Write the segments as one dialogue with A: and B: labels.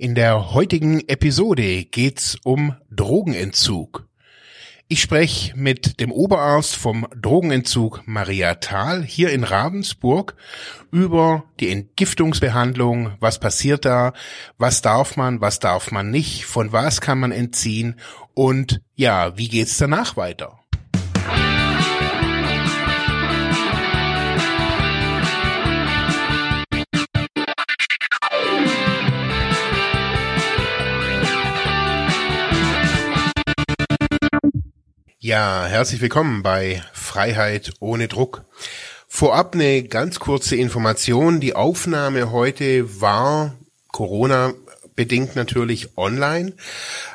A: In der heutigen Episode geht's um Drogenentzug. Ich spreche mit dem Oberarzt vom Drogenentzug Maria Thal hier in Ravensburg über die Entgiftungsbehandlung, was passiert da, was darf man, was darf man nicht, von was kann man entziehen? Und ja, wie geht's danach weiter? Ja, herzlich willkommen bei Freiheit ohne Druck. Vorab eine ganz kurze Information. Die Aufnahme heute war Corona bedingt natürlich online.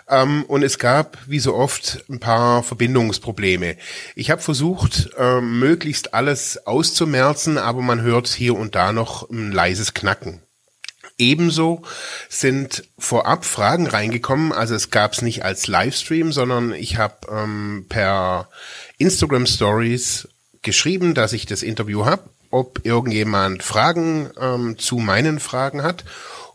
A: Ähm, und es gab, wie so oft, ein paar Verbindungsprobleme. Ich habe versucht, äh, möglichst alles auszumerzen, aber man hört hier und da noch ein leises Knacken. Ebenso sind vorab Fragen reingekommen. Also es gab es nicht als Livestream, sondern ich habe ähm, per Instagram Stories geschrieben, dass ich das Interview habe, ob irgendjemand Fragen ähm, zu meinen Fragen hat.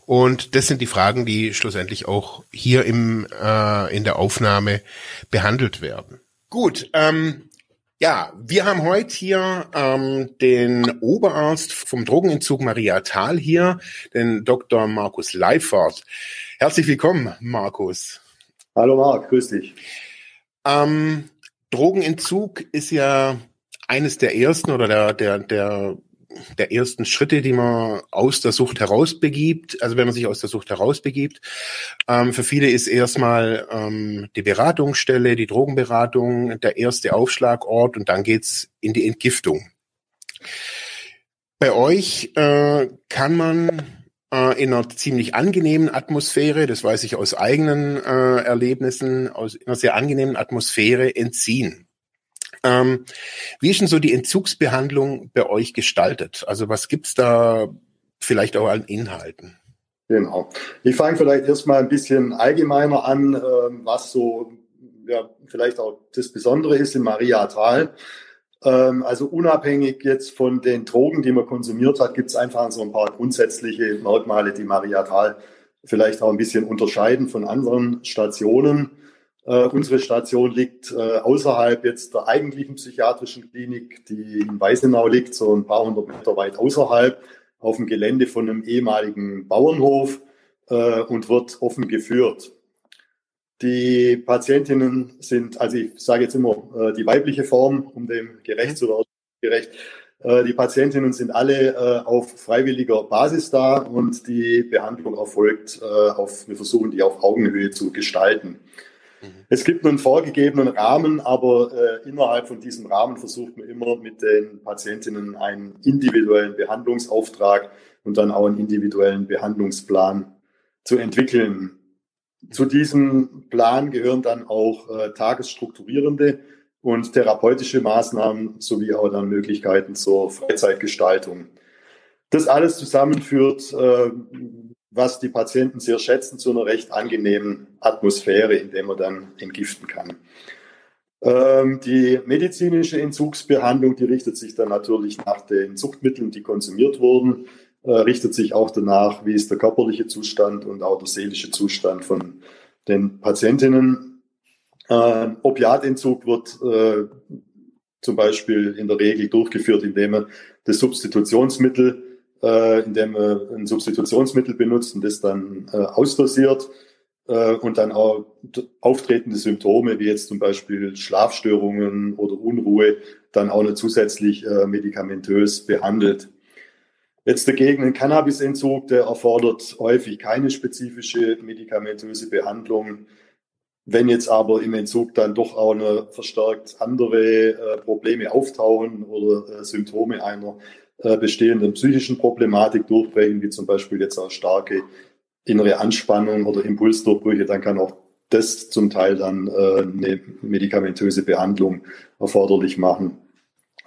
A: Und das sind die Fragen, die schlussendlich auch hier im, äh, in der Aufnahme behandelt werden. Gut, ähm, ja, wir haben heute hier ähm, den Oberarzt vom Drogenentzug Maria Thal hier, den Dr. Markus Leifert. Herzlich willkommen, Markus.
B: Hallo Marc, grüß dich.
A: Ähm, Drogenentzug ist ja eines der ersten oder der, der, der der ersten Schritte, die man aus der Sucht herausbegibt, also wenn man sich aus der Sucht herausbegibt. Ähm, für viele ist erstmal ähm, die Beratungsstelle, die Drogenberatung der erste Aufschlagort und dann geht's in die Entgiftung. Bei euch äh, kann man äh, in einer ziemlich angenehmen Atmosphäre, das weiß ich aus eigenen äh, Erlebnissen, aus einer sehr angenehmen Atmosphäre entziehen. Ähm, wie ist denn so die Entzugsbehandlung bei euch gestaltet? Also was gibt's da vielleicht auch an Inhalten?
B: Genau. Ich fange vielleicht erstmal ein bisschen allgemeiner an, ähm, was so ja, vielleicht auch das Besondere ist in Maria Tal. Ähm, also unabhängig jetzt von den Drogen, die man konsumiert hat, gibt es einfach so ein paar grundsätzliche Merkmale, die Maria Tal vielleicht auch ein bisschen unterscheiden von anderen Stationen. Äh, unsere Station liegt äh, außerhalb jetzt der eigentlichen psychiatrischen Klinik, die in Weißenau liegt, so ein paar hundert Meter weit außerhalb, auf dem Gelände von einem ehemaligen Bauernhof äh, und wird offen geführt. Die Patientinnen sind, also ich sage jetzt immer äh, die weibliche Form, um dem gerecht zu werden, gerecht. Äh, die Patientinnen sind alle äh, auf freiwilliger Basis da und die Behandlung erfolgt auf, wir versuchen die auf Augenhöhe zu gestalten. Mhm. Es gibt einen vorgegebenen Rahmen, aber äh, innerhalb von diesem Rahmen versucht man immer mit den Patientinnen einen individuellen Behandlungsauftrag und dann auch einen individuellen Behandlungsplan zu entwickeln. Zu diesem Plan gehören dann auch äh, tagesstrukturierende und therapeutische Maßnahmen sowie auch dann Möglichkeiten zur Freizeitgestaltung. Das alles zusammenführt äh, was die Patienten sehr schätzen, zu einer recht angenehmen Atmosphäre, in der man dann entgiften kann. Ähm, die medizinische Entzugsbehandlung, die richtet sich dann natürlich nach den Zuchtmitteln, die konsumiert wurden, äh, richtet sich auch danach, wie ist der körperliche Zustand und auch der seelische Zustand von den Patientinnen. Äh, Opiatentzug wird äh, zum Beispiel in der Regel durchgeführt, indem man das Substitutionsmittel äh, indem man ein Substitutionsmittel benutzt und das dann äh, ausdosiert äh, und dann auch auftretende Symptome wie jetzt zum Beispiel Schlafstörungen oder Unruhe dann auch noch zusätzlich äh, medikamentös behandelt. Jetzt dagegen ein Cannabisentzug, der erfordert häufig keine spezifische medikamentöse Behandlung. Wenn jetzt aber im Entzug dann doch auch eine verstärkt andere äh, Probleme auftauchen oder äh, Symptome einer äh, bestehenden psychischen Problematik durchbrechen, wie zum Beispiel jetzt auch starke innere Anspannung oder Impulsdurchbrüche, dann kann auch das zum Teil dann äh, eine medikamentöse Behandlung erforderlich machen.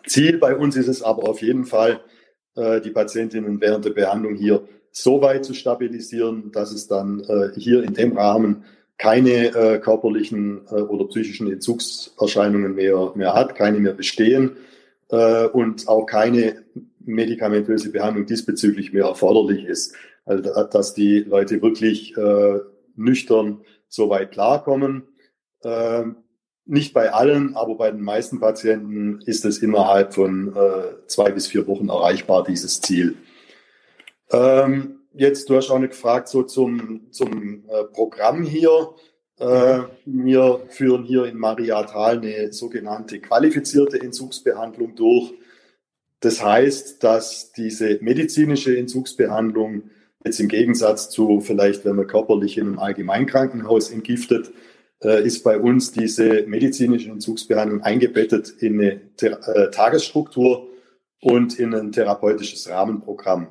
B: Ziel bei uns ist es aber auf jeden Fall, äh, die Patientinnen während der Behandlung hier so weit zu stabilisieren, dass es dann hier in dem Rahmen keine körperlichen oder psychischen Entzugserscheinungen mehr, mehr hat, keine mehr bestehen und auch keine medikamentöse Behandlung diesbezüglich mehr erforderlich ist. Also, dass die Leute wirklich äh, nüchtern so weit klarkommen. Ähm, nicht bei allen, aber bei den meisten Patienten ist es innerhalb von äh, zwei bis vier Wochen erreichbar, dieses Ziel. Ähm, jetzt, du hast auch noch gefragt, so zum, zum äh, Programm hier. Äh, wir führen hier in Mariatal eine sogenannte qualifizierte Entzugsbehandlung durch. Das heißt, dass diese medizinische Entzugsbehandlung jetzt im Gegensatz zu vielleicht, wenn man körperlich in einem Allgemeinkrankenhaus entgiftet, äh, ist bei uns diese medizinische Entzugsbehandlung eingebettet in eine äh, Tagesstruktur und in ein therapeutisches Rahmenprogramm.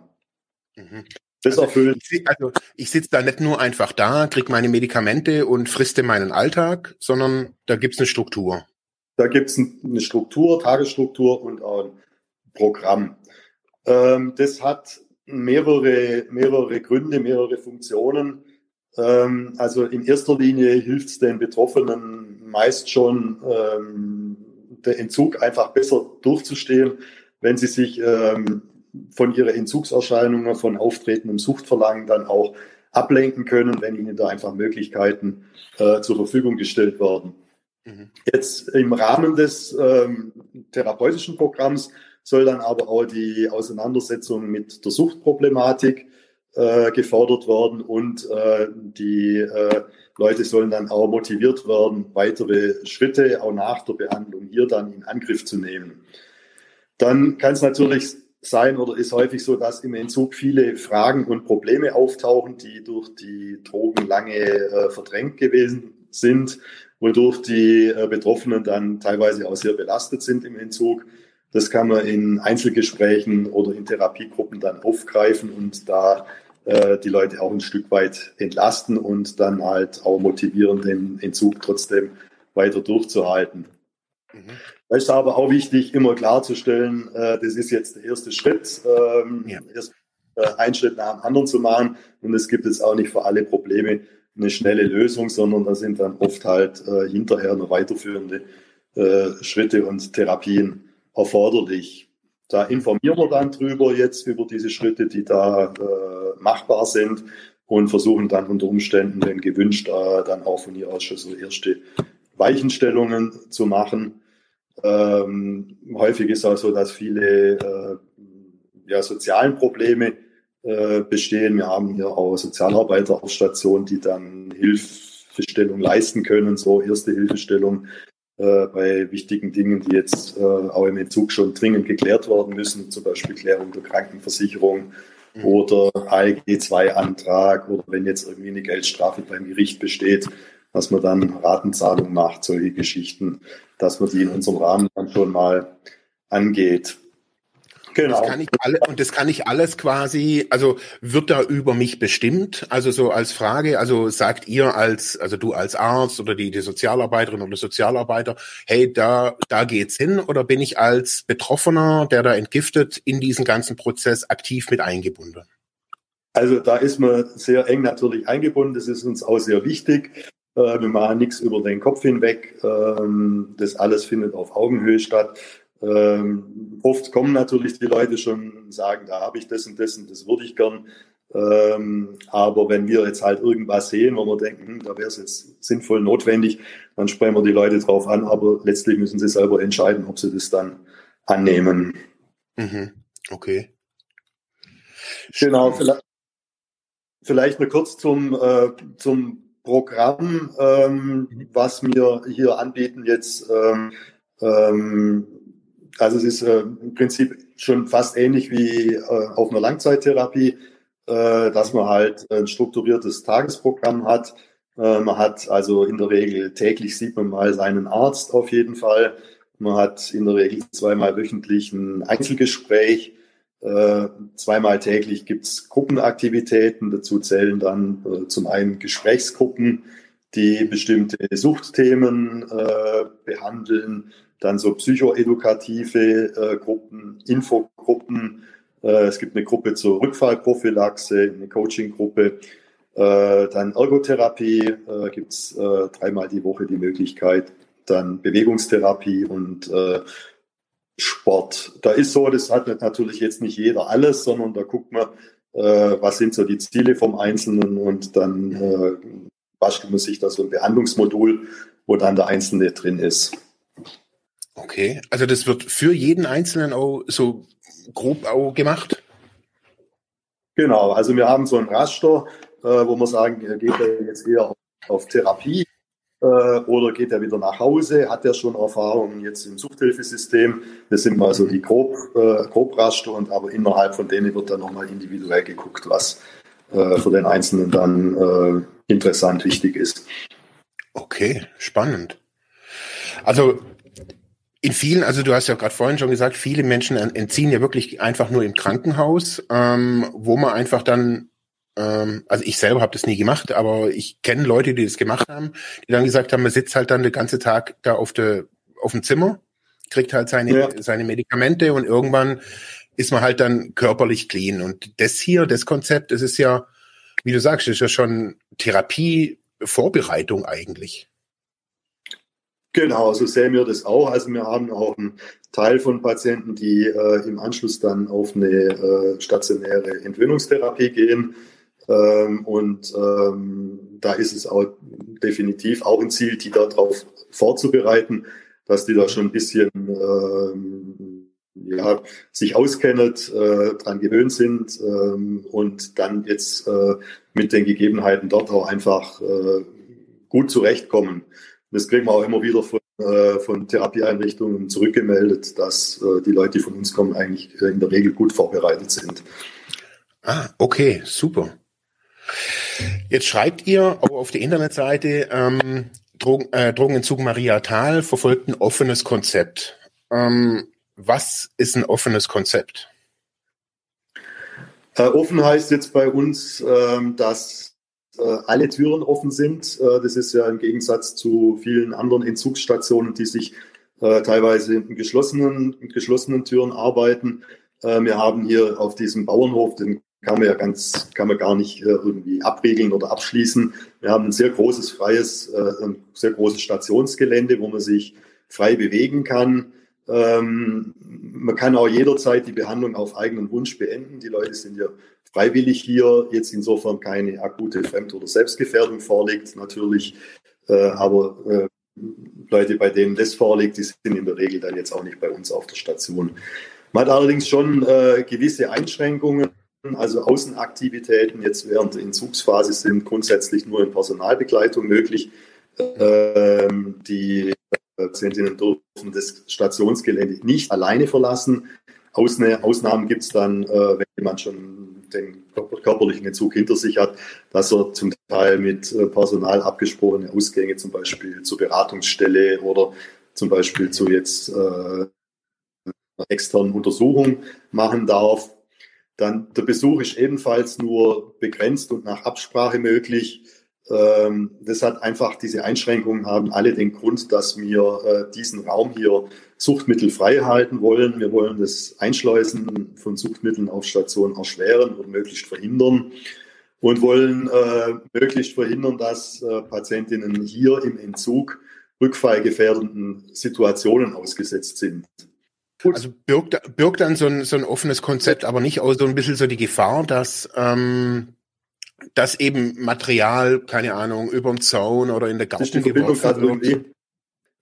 A: Mhm. Das also erfüllt. Ich, also ich sitze da nicht nur einfach da, krieg meine Medikamente und friste meinen Alltag, sondern da gibt's eine Struktur.
B: Da gibt's eine Struktur, Tagesstruktur und auch ein Programm. Ähm, das hat mehrere, mehrere Gründe, mehrere Funktionen. Ähm, also in erster Linie hilft es den Betroffenen meist schon, ähm, der Entzug einfach besser durchzustehen, wenn sie sich ähm, von ihren Entzugserscheinungen, von auftretendem Suchtverlangen dann auch ablenken können, wenn ihnen da einfach Möglichkeiten äh, zur Verfügung gestellt werden. Mhm. Jetzt im Rahmen des ähm, therapeutischen Programms soll dann aber auch die Auseinandersetzung mit der Suchtproblematik äh, gefordert werden und äh, die äh, Leute sollen dann auch motiviert werden, weitere Schritte auch nach der Behandlung hier dann in Angriff zu nehmen. Dann kann es natürlich sein oder ist häufig so, dass im Entzug viele Fragen und Probleme auftauchen, die durch die Drogen lange äh, verdrängt gewesen sind, wodurch die äh, Betroffenen dann teilweise auch sehr belastet sind im Entzug. Das kann man in Einzelgesprächen oder in Therapiegruppen dann aufgreifen und da äh, die Leute auch ein Stück weit entlasten und dann halt auch motivieren, den Entzug trotzdem weiter durchzuhalten. Mhm. Da ist aber auch wichtig, immer klarzustellen, äh, das ist jetzt der erste Schritt, ähm, ja. erst äh, einen Schritt nach dem anderen zu machen. Und es gibt jetzt auch nicht für alle Probleme eine schnelle Lösung, sondern da sind dann oft halt äh, hinterher noch weiterführende äh, Schritte und Therapien erforderlich. Da informieren wir dann drüber jetzt über diese Schritte, die da äh, machbar sind und versuchen dann unter Umständen, wenn gewünscht, äh, dann auch von hier aus schon erste Weichenstellungen zu machen. Ähm, häufig ist auch so, dass viele äh, ja, sozialen Probleme äh, bestehen. Wir haben hier auch Sozialarbeiter auf Station, die dann Hilfestellung leisten können, so erste Hilfestellung äh, bei wichtigen Dingen, die jetzt äh, auch im Entzug schon dringend geklärt werden müssen, zum Beispiel Klärung der Krankenversicherung mhm. oder ALG-2-Antrag oder wenn jetzt irgendwie eine Geldstrafe beim Gericht besteht, dass man dann Ratenzahlung macht, solche Geschichten, dass man die in unserem Rahmen dann schon mal angeht.
A: Genau. Das kann ich alle, und das kann ich alles quasi, also wird da über mich bestimmt? Also so als Frage, also sagt ihr als, also du als Arzt oder die, die Sozialarbeiterin oder Sozialarbeiter, hey, da, da geht's hin, oder bin ich als Betroffener, der da entgiftet, in diesen ganzen Prozess aktiv mit eingebunden?
B: Also da ist man sehr eng natürlich eingebunden. Das ist uns auch sehr wichtig. Äh, wir machen nichts über den Kopf hinweg. Ähm, das alles findet auf Augenhöhe statt. Ähm, oft kommen natürlich die Leute schon und sagen, da habe ich das und das und das würde ich gern. Ähm, aber wenn wir jetzt halt irgendwas sehen, wo wir denken, hm, da wäre es jetzt sinnvoll notwendig, dann sprechen wir die Leute drauf an, aber letztlich müssen sie selber entscheiden, ob sie das dann annehmen.
A: Mhm. Okay.
B: Genau, vielleicht, vielleicht nur kurz zum, äh, zum Programm, ähm, mhm. was wir hier anbieten jetzt. Ähm, ähm, also es ist äh, im Prinzip schon fast ähnlich wie äh, auf einer Langzeittherapie, äh, dass man halt ein strukturiertes Tagesprogramm hat. Äh, man hat also in der Regel täglich sieht man mal seinen Arzt auf jeden Fall. Man hat in der Regel zweimal wöchentlich ein Einzelgespräch. Äh, zweimal täglich gibt's Gruppenaktivitäten. Dazu zählen dann äh, zum einen Gesprächsgruppen, die bestimmte Suchtthemen behandeln dann so psychoedukative äh, Gruppen, Infogruppen. Äh, es gibt eine Gruppe zur Rückfallprophylaxe, eine Coaching-Gruppe. Äh, dann Ergotherapie äh, gibt es äh, dreimal die Woche die Möglichkeit. Dann Bewegungstherapie und äh, Sport. Da ist so, das hat natürlich jetzt nicht jeder alles, sondern da guckt man, äh, was sind so die Ziele vom Einzelnen und dann äh, bastelt man sich da so ein Behandlungsmodul, wo dann der Einzelne drin ist.
A: Okay, also das wird für jeden Einzelnen auch so grob auch gemacht?
B: Genau, also wir haben so ein Raster, äh, wo wir sagen, geht er jetzt eher auf, auf Therapie äh, oder geht er wieder nach Hause? Hat er schon Erfahrungen jetzt im Suchthilfesystem? Das sind mal so die Grob, äh, Grobraster und aber innerhalb von denen wird dann nochmal individuell geguckt, was äh, für den Einzelnen dann äh, interessant wichtig ist.
A: Okay, spannend. Also in vielen, also du hast ja gerade vorhin schon gesagt, viele Menschen entziehen ja wirklich einfach nur im Krankenhaus, ähm, wo man einfach dann, ähm, also ich selber habe das nie gemacht, aber ich kenne Leute, die das gemacht haben, die dann gesagt haben, man sitzt halt dann den ganzen Tag da auf, der auf dem Zimmer, kriegt halt seine, ja. seine Medikamente und irgendwann ist man halt dann körperlich clean. Und das hier, das Konzept, das ist ja, wie du sagst, das ist ja schon Therapie-Vorbereitung eigentlich.
B: Genau, so sehen wir das auch. Also wir haben auch einen Teil von Patienten, die äh, im Anschluss dann auf eine äh, stationäre Entwöhnungstherapie gehen. Ähm, und ähm, da ist es auch definitiv auch ein Ziel, die darauf vorzubereiten, dass die da schon ein bisschen ähm, ja, sich auskennen, äh, dran gewöhnt sind ähm, und dann jetzt äh, mit den Gegebenheiten dort auch einfach äh, gut zurechtkommen. Das kriegen wir auch immer wieder von, äh, von Therapieeinrichtungen zurückgemeldet, dass äh, die Leute, die von uns kommen, eigentlich in der Regel gut vorbereitet sind.
A: Ah, okay, super. Jetzt schreibt ihr auch auf der Internetseite, ähm, Drogen, äh, Drogenentzug Maria Thal verfolgt ein offenes Konzept. Ähm, was ist ein offenes Konzept?
B: Äh, offen heißt jetzt bei uns, ähm, dass äh, alle Türen offen sind. Äh, das ist ja im Gegensatz zu vielen anderen Entzugsstationen, die sich äh, teilweise in geschlossenen, in geschlossenen Türen arbeiten. Wir haben hier auf diesem Bauernhof, den kann man ja ganz, kann man gar nicht irgendwie abriegeln oder abschließen. Wir haben ein sehr großes, freies, ein sehr großes Stationsgelände, wo man sich frei bewegen kann. Ähm, man kann auch jederzeit die Behandlung auf eigenen Wunsch beenden. Die Leute sind ja freiwillig hier, jetzt insofern keine akute Fremd- oder Selbstgefährdung vorliegt, natürlich. Äh, aber äh, Leute, bei denen das vorliegt, die sind in der Regel dann jetzt auch nicht bei uns auf der Station. Man hat allerdings schon äh, gewisse Einschränkungen. Also Außenaktivitäten jetzt während der Entzugsphase sind grundsätzlich nur in Personalbegleitung möglich. Ähm, die Patientinnen dürfen das Stationsgelände nicht alleine verlassen. Ausnahmen gibt es dann, äh, wenn jemand schon den körperlichen Entzug hinter sich hat, dass er zum Teil mit äh, Personal abgesprochene Ausgänge zum Beispiel zur Beratungsstelle oder zum Beispiel zu jetzt äh, externen Untersuchung machen darf. Dann der Besuch ist ebenfalls nur begrenzt und nach Absprache möglich. Ähm, das hat einfach, diese Einschränkungen haben alle den Grund, dass wir äh, diesen Raum hier suchtmittelfrei halten wollen. Wir wollen das Einschleusen von Suchtmitteln auf Stationen erschweren oder möglichst verhindern und wollen äh, möglichst verhindern, dass äh, Patientinnen hier im Entzug rückfallgefährdenden Situationen ausgesetzt sind.
A: Also birgt, birgt dann so ein, so ein offenes Konzept aber nicht auch so ein bisschen so die Gefahr, dass ähm, dass eben Material, keine Ahnung, über den Zaun oder in der Garten geworfen wird.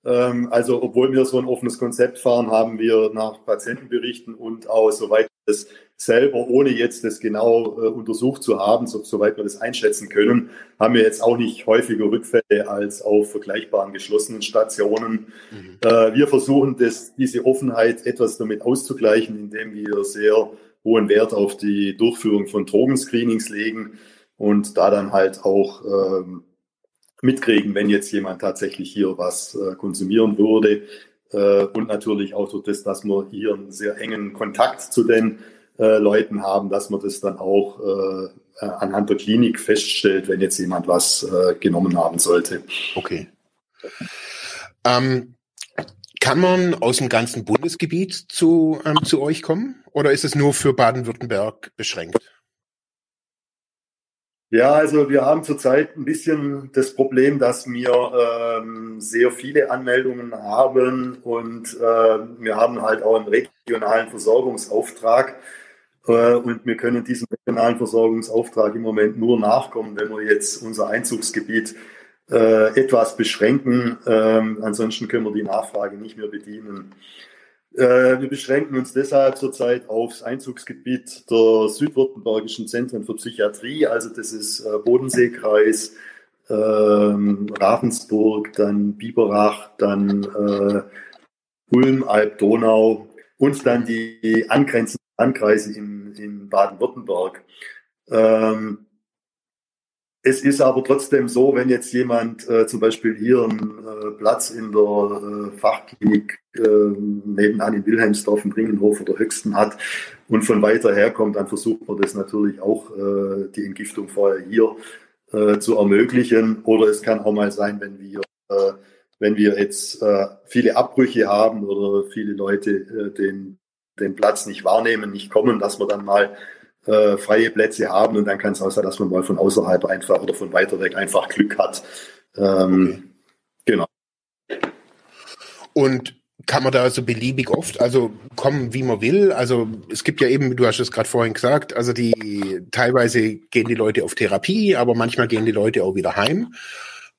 B: Ähm, also, obwohl wir so ein offenes Konzept fahren, haben wir nach Patientenberichten und auch soweit das selber, ohne jetzt das genau äh, untersucht zu haben, so, soweit wir das einschätzen können, haben wir jetzt auch nicht häufiger Rückfälle als auf vergleichbaren geschlossenen Stationen. Mhm. Äh, wir versuchen das, diese Offenheit etwas damit auszugleichen, indem wir sehr hohen Wert auf die Durchführung von Drogenscreenings legen und da dann halt auch ähm, mitkriegen, wenn jetzt jemand tatsächlich hier was äh, konsumieren würde. Äh, und natürlich auch durch das, dass wir hier einen sehr engen Kontakt zu den äh, Leuten haben, dass man das dann auch äh, anhand der Klinik feststellt, wenn jetzt jemand was äh, genommen haben sollte.
A: Okay. Ähm, kann man aus dem ganzen Bundesgebiet zu, ähm, zu euch kommen oder ist es nur für Baden-Württemberg beschränkt?
B: Ja, also wir haben zurzeit ein bisschen das Problem, dass wir ähm, sehr viele Anmeldungen haben und äh, wir haben halt auch einen regionalen Versorgungsauftrag. Äh, und wir können diesem regionalen Versorgungsauftrag im Moment nur nachkommen, wenn wir jetzt unser Einzugsgebiet äh, etwas beschränken. Ähm, ansonsten können wir die Nachfrage nicht mehr bedienen. Äh, wir beschränken uns deshalb zurzeit aufs Einzugsgebiet der südwürttembergischen Zentren für Psychiatrie. Also das ist äh, Bodenseekreis, ähm, Ravensburg, dann Biberach, dann äh, Ulm, Alb, Donau und dann die angrenzenden Landkreise in, in Baden-Württemberg. Ähm, es ist aber trotzdem so, wenn jetzt jemand äh, zum Beispiel hier einen äh, Platz in der äh, Fachklinik äh, nebenan in Wilhelmsdorf, in Ringenhof oder Höchsten hat und von weiter her kommt, dann versucht man das natürlich auch, äh, die Entgiftung vorher hier äh, zu ermöglichen. Oder es kann auch mal sein, wenn wir, äh, wenn wir jetzt viele Abbrüche haben oder viele Leute den, den Platz nicht wahrnehmen, nicht kommen, dass man dann mal äh, freie Plätze haben und dann kann es auch sein, dass man mal von außerhalb einfach oder von weiter weg einfach Glück hat. Ähm, okay. Genau.
A: Und kann man da so beliebig oft, also kommen, wie man will. Also es gibt ja eben, du hast es gerade vorhin gesagt, also die teilweise gehen die Leute auf Therapie, aber manchmal gehen die Leute auch wieder heim.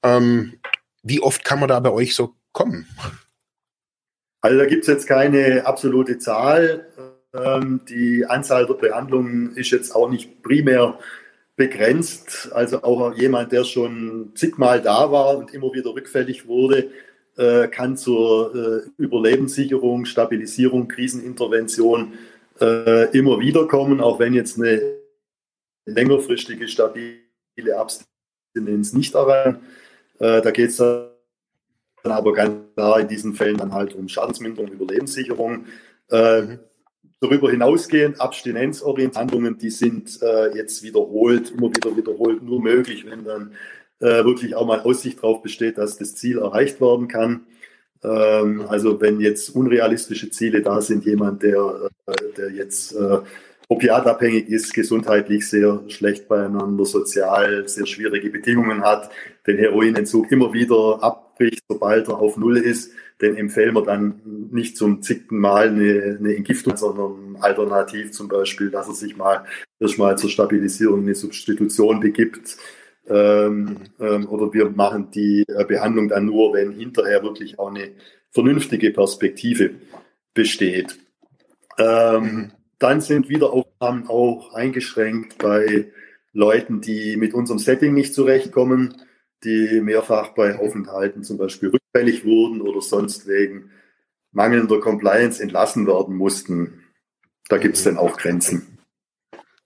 A: Ähm, wie oft kann man da bei euch so kommen?
B: Also da gibt es jetzt keine absolute Zahl. Ähm, die Anzahl der Behandlungen ist jetzt auch nicht primär begrenzt. Also auch jemand, der schon zigmal da war und immer wieder rückfällig wurde, äh, kann zur äh, Überlebenssicherung, Stabilisierung, Krisenintervention äh, immer wieder kommen, auch wenn jetzt eine längerfristige, stabile Abstinenz nicht erreicht. Da geht es dann aber ganz klar in diesen Fällen dann halt um Schadensminderung, Überlebenssicherung. Darüber hinausgehend Abstinenzorientierungen, die sind äh, jetzt wiederholt, immer wieder wiederholt, nur möglich, wenn dann äh, wirklich auch mal Aussicht darauf besteht, dass das Ziel erreicht werden kann. Ähm, also wenn jetzt unrealistische Ziele da sind, jemand, der, äh, der jetzt äh, opiatabhängig ist, gesundheitlich sehr schlecht beieinander, sozial sehr schwierige Bedingungen hat, den Heroinentzug immer wieder abbricht, sobald er auf Null ist, den empfehlen wir dann nicht zum zigten Mal eine, eine Entgiftung, sondern alternativ zum Beispiel, dass er sich mal erstmal zur Stabilisierung eine Substitution begibt. Ähm, ähm, oder wir machen die äh, Behandlung dann nur, wenn hinterher wirklich auch eine vernünftige Perspektive besteht. Ähm, mhm. Dann sind Wiederaufnahmen auch eingeschränkt bei Leuten, die mit unserem Setting nicht zurechtkommen die mehrfach bei Aufenthalten zum Beispiel rückfällig wurden oder sonst wegen mangelnder Compliance entlassen werden mussten. Da gibt es dann auch Grenzen.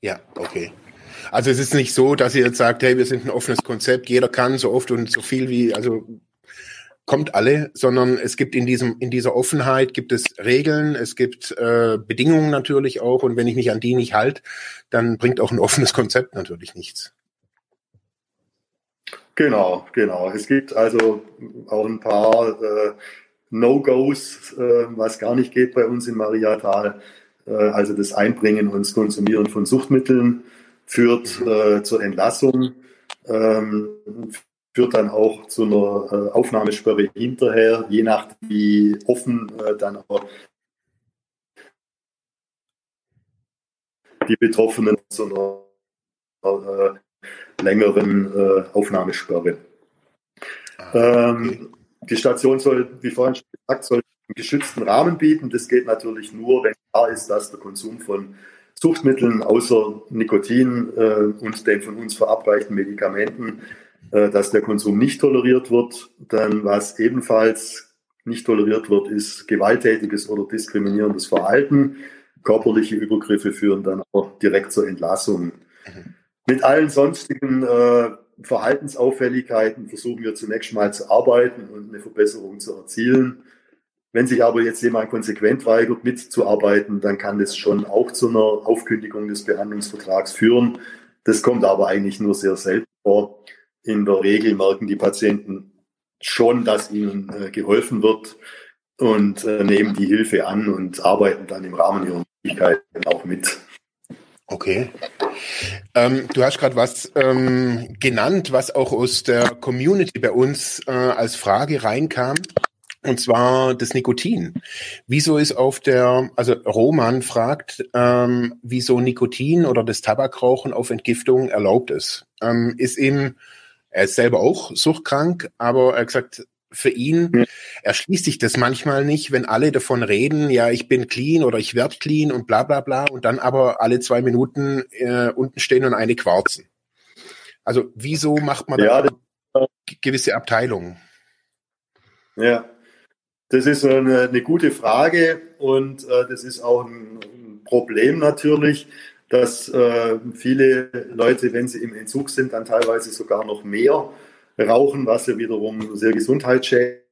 A: Ja, okay. Also es ist nicht so, dass ihr jetzt sagt, hey, wir sind ein offenes Konzept, jeder kann so oft und so viel wie, also kommt alle, sondern es gibt in diesem in dieser Offenheit gibt es Regeln, es gibt äh, Bedingungen natürlich auch und wenn ich mich an die nicht halte, dann bringt auch ein offenes Konzept natürlich nichts.
B: Genau, genau. Es gibt also auch ein paar äh, No-Gos, äh, was gar nicht geht bei uns in Mariatal. Äh, also das Einbringen und das Konsumieren von Suchtmitteln führt äh, zur Entlassung, ähm, führt dann auch zu einer äh, Aufnahmesperre hinterher, je nach wie offen äh, dann auch die Betroffenen zu einer äh, längeren äh, Aufnahmesperre. Ah, ähm, die Station soll, wie vorhin schon gesagt, soll einen geschützten Rahmen bieten. Das geht natürlich nur, wenn klar ist, dass der Konsum von Suchtmitteln außer Nikotin äh, und den von uns verabreichten Medikamenten, äh, dass der Konsum nicht toleriert wird. Dann was ebenfalls nicht toleriert wird, ist gewalttätiges oder diskriminierendes Verhalten. Körperliche Übergriffe führen dann auch direkt zur Entlassung. Mhm. Mit allen sonstigen äh, Verhaltensauffälligkeiten versuchen wir zunächst mal zu arbeiten und eine Verbesserung zu erzielen. Wenn sich aber jetzt jemand konsequent weigert, mitzuarbeiten, dann kann das schon auch zu einer Aufkündigung des Behandlungsvertrags führen. Das kommt aber eigentlich nur sehr selten vor. In der Regel merken die Patienten schon, dass ihnen äh, geholfen wird und äh, nehmen die Hilfe an und arbeiten dann im Rahmen ihrer Möglichkeiten auch mit.
A: Okay. Ähm, du hast gerade was ähm, genannt, was auch aus der Community bei uns äh, als Frage reinkam. Und zwar das Nikotin. Wieso ist auf der, also Roman fragt, ähm, wieso Nikotin oder das Tabakrauchen auf Entgiftung erlaubt ist. Ähm, ist ihm, er ist selber auch suchtkrank, aber er hat gesagt, für ihn erschließt sich das manchmal nicht, wenn alle davon reden, ja, ich bin clean oder ich werde clean und bla bla bla und dann aber alle zwei Minuten äh, unten stehen und eine quarzen. Also wieso macht man ja, da gewisse Abteilungen?
B: Ja, das ist eine, eine gute Frage und äh, das ist auch ein, ein Problem natürlich, dass äh, viele Leute, wenn sie im Entzug sind, dann teilweise sogar noch mehr rauchen, was ja wiederum sehr gesundheitsschädlich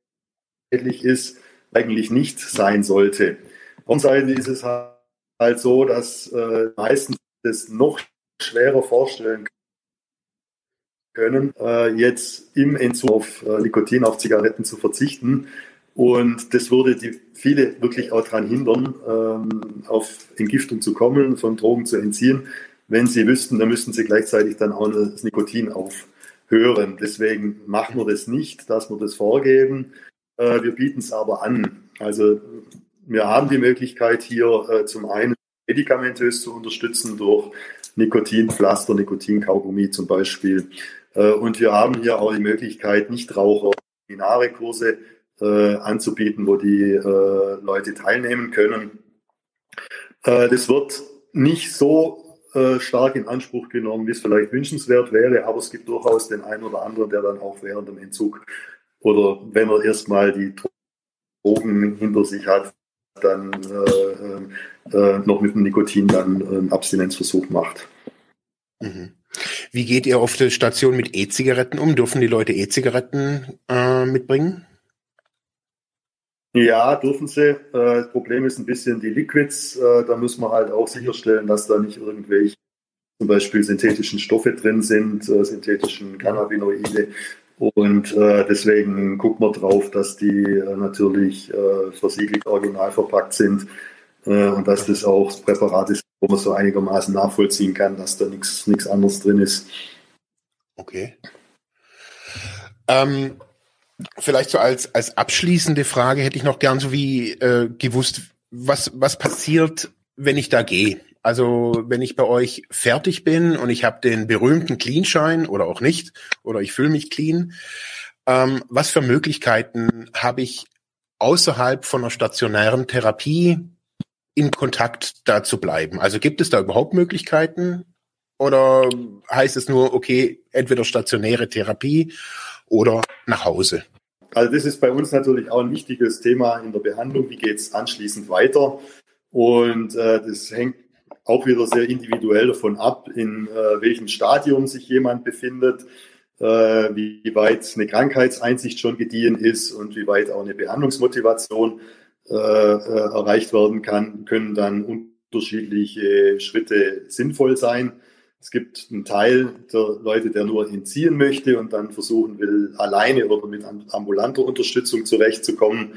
B: ist, eigentlich nicht sein sollte. Auf der Seite ist es halt so, dass äh, meistens das noch schwerer vorstellen können, äh, jetzt im Entzug auf äh, Nikotin, auf Zigaretten zu verzichten. Und das würde die viele wirklich auch daran hindern, ähm, auf Entgiftung zu kommen, von Drogen zu entziehen. Wenn sie wüssten, dann müssten sie gleichzeitig dann auch das Nikotin aufhören. Deswegen machen wir das nicht, dass wir das vorgeben. Äh, wir bieten es aber an. Also wir haben die Möglichkeit hier äh, zum einen medikamentös zu unterstützen durch Nikotinpflaster, Nikotinkaugummi zum Beispiel. Äh, und wir haben hier auch die Möglichkeit, Nichtraucher Seminare-Kurse äh, anzubieten, wo die äh, Leute teilnehmen können. Äh, das wird nicht so äh, stark in Anspruch genommen, wie es vielleicht wünschenswert wäre, aber es gibt durchaus den einen oder anderen, der dann auch während dem Entzug oder wenn er erstmal die Drogen hinter sich hat, dann äh, äh, noch mit dem Nikotin dann einen Abstinenzversuch macht.
A: Mhm. Wie geht ihr auf der Station mit E-Zigaretten um? Dürfen die Leute E-Zigaretten äh, mitbringen?
B: Ja, dürfen sie. Äh, das Problem ist ein bisschen die Liquids. Äh, da muss man halt auch sicherstellen, dass da nicht irgendwelche zum Beispiel synthetischen Stoffe drin sind, äh, synthetischen Cannabinoide. Und deswegen guckt man drauf, dass die natürlich versiegelt original verpackt sind und dass das auch Präparat ist, wo man so einigermaßen nachvollziehen kann, dass da nichts nichts anderes drin ist.
A: Okay. Ähm, vielleicht so als, als abschließende Frage hätte ich noch gern so wie äh, gewusst, was, was passiert, wenn ich da gehe? Also wenn ich bei euch fertig bin und ich habe den berühmten Clean-Schein oder auch nicht, oder ich fühle mich clean, ähm, was für Möglichkeiten habe ich außerhalb von einer stationären Therapie in Kontakt da zu bleiben? Also gibt es da überhaupt Möglichkeiten? Oder heißt es nur, okay, entweder stationäre Therapie oder nach Hause?
B: Also das ist bei uns natürlich auch ein wichtiges Thema in der Behandlung. Wie geht es anschließend weiter? Und äh, das hängt auch wieder sehr individuell davon ab, in äh, welchem Stadium sich jemand befindet, äh, wie weit eine Krankheitseinsicht schon gediehen ist und wie weit auch eine Behandlungsmotivation äh, äh, erreicht werden kann, können dann unterschiedliche Schritte sinnvoll sein. Es gibt einen Teil der Leute, der nur entziehen möchte und dann versuchen will, alleine oder mit ambulanter Unterstützung zurechtzukommen.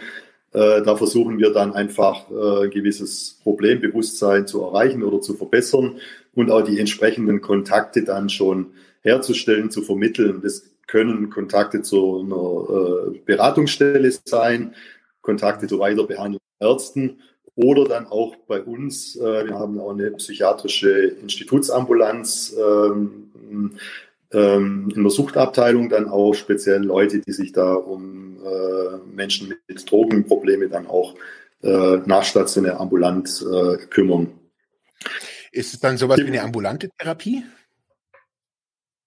B: Äh, da versuchen wir dann einfach äh, ein gewisses Problembewusstsein zu erreichen oder zu verbessern und auch die entsprechenden Kontakte dann schon herzustellen, zu vermitteln. Das können Kontakte zu einer äh, Beratungsstelle sein, Kontakte zu weiter behandelnden Ärzten oder dann auch bei uns, äh, wir haben auch eine psychiatrische Institutsambulanz ähm, ähm, in der Suchtabteilung dann auch speziell Leute, die sich da um äh, Menschen mit Drogenprobleme dann auch äh, nachstationär ambulant äh, kümmern.
A: Ist es dann sowas wie eine ambulante Therapie?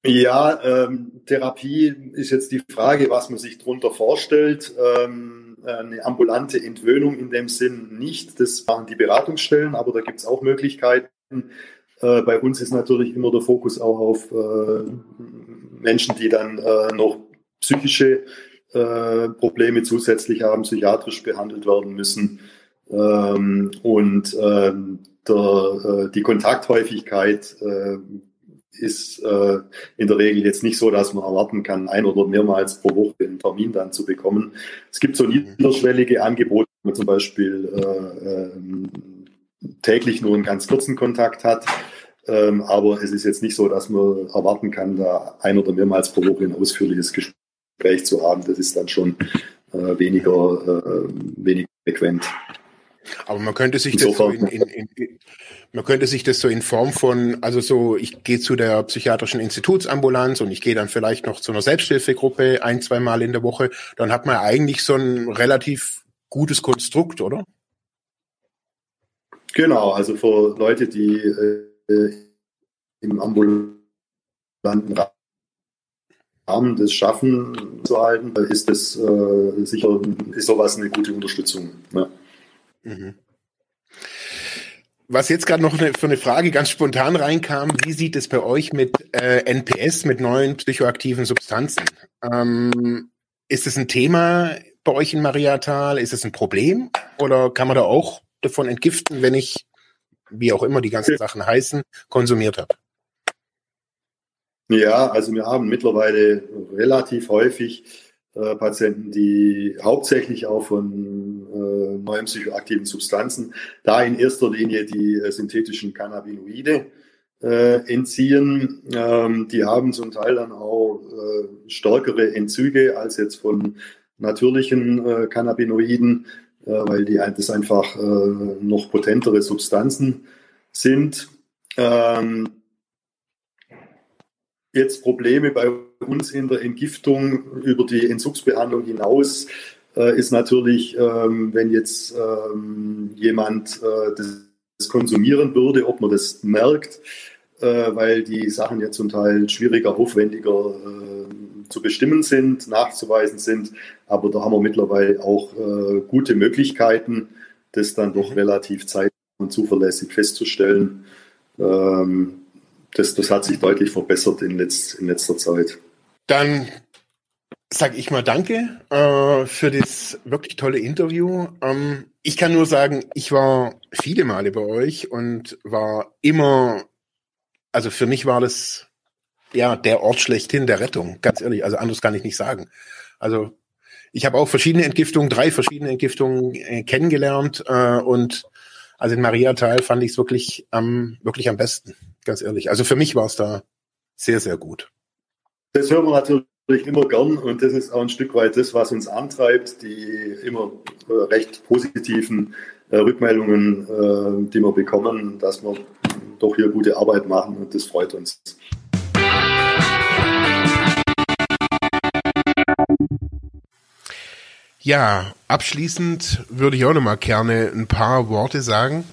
B: Ja, ähm, Therapie ist jetzt die Frage, was man sich darunter vorstellt. Ähm, eine ambulante Entwöhnung in dem Sinn nicht. Das machen die Beratungsstellen, aber da gibt es auch Möglichkeiten. Äh, bei uns ist natürlich immer der Fokus auch auf äh, Menschen, die dann äh, noch psychische äh, Probleme zusätzlich haben, psychiatrisch behandelt werden müssen. Ähm, und ähm, äh, die Kontakthäufigkeit äh, ist äh, in der Regel jetzt nicht so, dass man erwarten kann, ein oder mehrmals pro Woche einen Termin dann zu bekommen. Es gibt so niederschwellige Angebote, wo man zum Beispiel äh, äh, täglich nur einen ganz kurzen Kontakt hat. Ähm, aber es ist jetzt nicht so, dass man erwarten kann, da ein oder mehrmals pro Woche ein ausführliches Gespräch zu haben. Das ist dann schon äh, weniger, äh, weniger frequent.
A: Aber man könnte sich das so in, in, in, man könnte sich das so in Form von, also so, ich gehe zu der psychiatrischen Institutsambulanz und ich gehe dann vielleicht noch zu einer Selbsthilfegruppe ein, zwei Mal in der Woche, dann hat man eigentlich so ein relativ gutes Konstrukt, oder?
B: Genau, also für Leute, die äh, im ambulanten Rahmen das schaffen zu halten, ist das äh, sicher ist sowas eine gute Unterstützung. Ja. Mhm.
A: Was jetzt gerade noch eine, für eine Frage ganz spontan reinkam, wie sieht es bei euch mit äh, NPS, mit neuen psychoaktiven Substanzen? Ähm, ist es ein Thema bei euch in Mariatal? Ist es ein Problem? Oder kann man da auch davon entgiften, wenn ich, wie auch immer die ganzen Sachen heißen, konsumiert habe?
B: Ja, also wir haben mittlerweile relativ häufig äh, Patienten, die hauptsächlich auch von äh, neuen psychoaktiven Substanzen, da in erster Linie die äh, synthetischen Cannabinoide äh, entziehen. Ähm, die haben zum Teil dann auch äh, stärkere Entzüge als jetzt von natürlichen Cannabinoiden, weil die das einfach noch potentere Substanzen sind. Ähm, jetzt Probleme bei uns in der Entgiftung über die Entzugsbehandlung hinaus äh, ist natürlich, ähm, wenn jetzt ähm, jemand äh, das konsumieren würde, ob man das merkt, äh, weil die Sachen ja zum Teil schwieriger, aufwendiger zu bestimmen sind, nachzuweisen sind. Aber da haben wir mittlerweile auch gute Möglichkeiten, das dann doch relativ zeit und zuverlässig festzustellen. Ähm, das, das hat sich deutlich verbessert in, letz, in letzter Zeit.
A: Dann sage ich mal Danke äh, für das wirklich tolle Interview. Ähm, ich kann nur sagen, ich war viele Male bei euch und war immer, also für mich war das ja der Ort schlechthin der Rettung, ganz ehrlich. Also anders kann ich nicht sagen. Also ich habe auch verschiedene Entgiftungen, drei verschiedene Entgiftungen äh, kennengelernt äh, und also in Mariatal fand ich es wirklich am wirklich am besten, ganz ehrlich. Also für mich war es da sehr sehr gut.
B: Das hören wir natürlich immer gern und das ist auch ein Stück weit das, was uns antreibt, die immer äh, recht positiven äh, Rückmeldungen, äh, die wir bekommen, dass wir doch hier gute Arbeit machen und das freut uns.
A: Ja, abschließend würde ich auch noch mal gerne ein paar Worte sagen.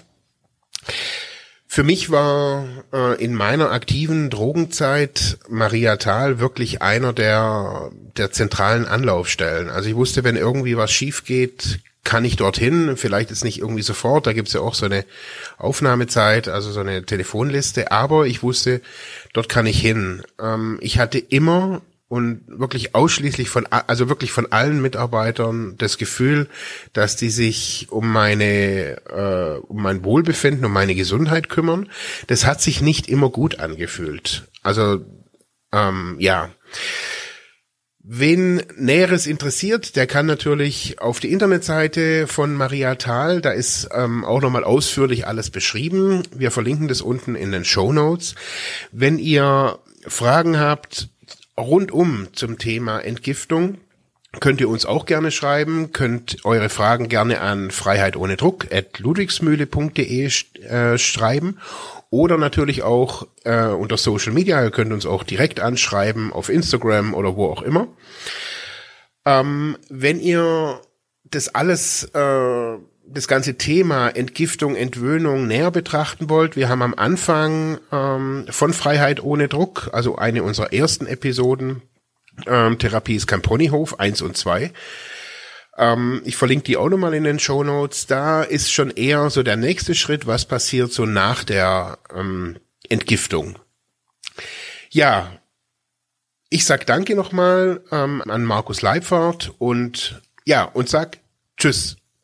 A: Für mich war äh, in meiner aktiven Drogenzeit Maria Thal wirklich einer der, der zentralen Anlaufstellen. Also ich wusste, wenn irgendwie was schief geht, kann ich dorthin. Vielleicht ist nicht irgendwie sofort, da gibt's ja auch so eine Aufnahmezeit, also so eine Telefonliste, aber ich wusste, dort kann ich hin. Ähm, ich hatte immer und wirklich ausschließlich von, also wirklich von allen Mitarbeitern das Gefühl, dass die sich um meine, äh, um mein Wohlbefinden, um meine Gesundheit kümmern. Das hat sich nicht immer gut angefühlt. Also, ähm, ja. Wen Näheres interessiert, der kann natürlich auf die Internetseite von Maria Thal, da ist ähm, auch nochmal ausführlich alles beschrieben. Wir verlinken das unten in den Show Notes. Wenn ihr Fragen habt, rundum zum Thema Entgiftung könnt ihr uns auch gerne schreiben, könnt eure Fragen gerne an Freiheit ohne Druck at ludwigsmühle.de äh, schreiben oder natürlich auch äh, unter Social Media. Ihr könnt uns auch direkt anschreiben auf Instagram oder wo auch immer. Ähm, wenn ihr das alles äh, das ganze Thema Entgiftung, Entwöhnung näher betrachten wollt, wir haben am Anfang ähm, von Freiheit ohne Druck, also eine unserer ersten Episoden, ähm, Therapie ist kein Ponyhof, eins und zwei. Ähm, ich verlinke die auch nochmal in den Show Notes. Da ist schon eher so der nächste Schritt, was passiert so nach der ähm, Entgiftung. Ja, ich sag danke nochmal ähm, an Markus Leipfert und ja, und sag Tschüss.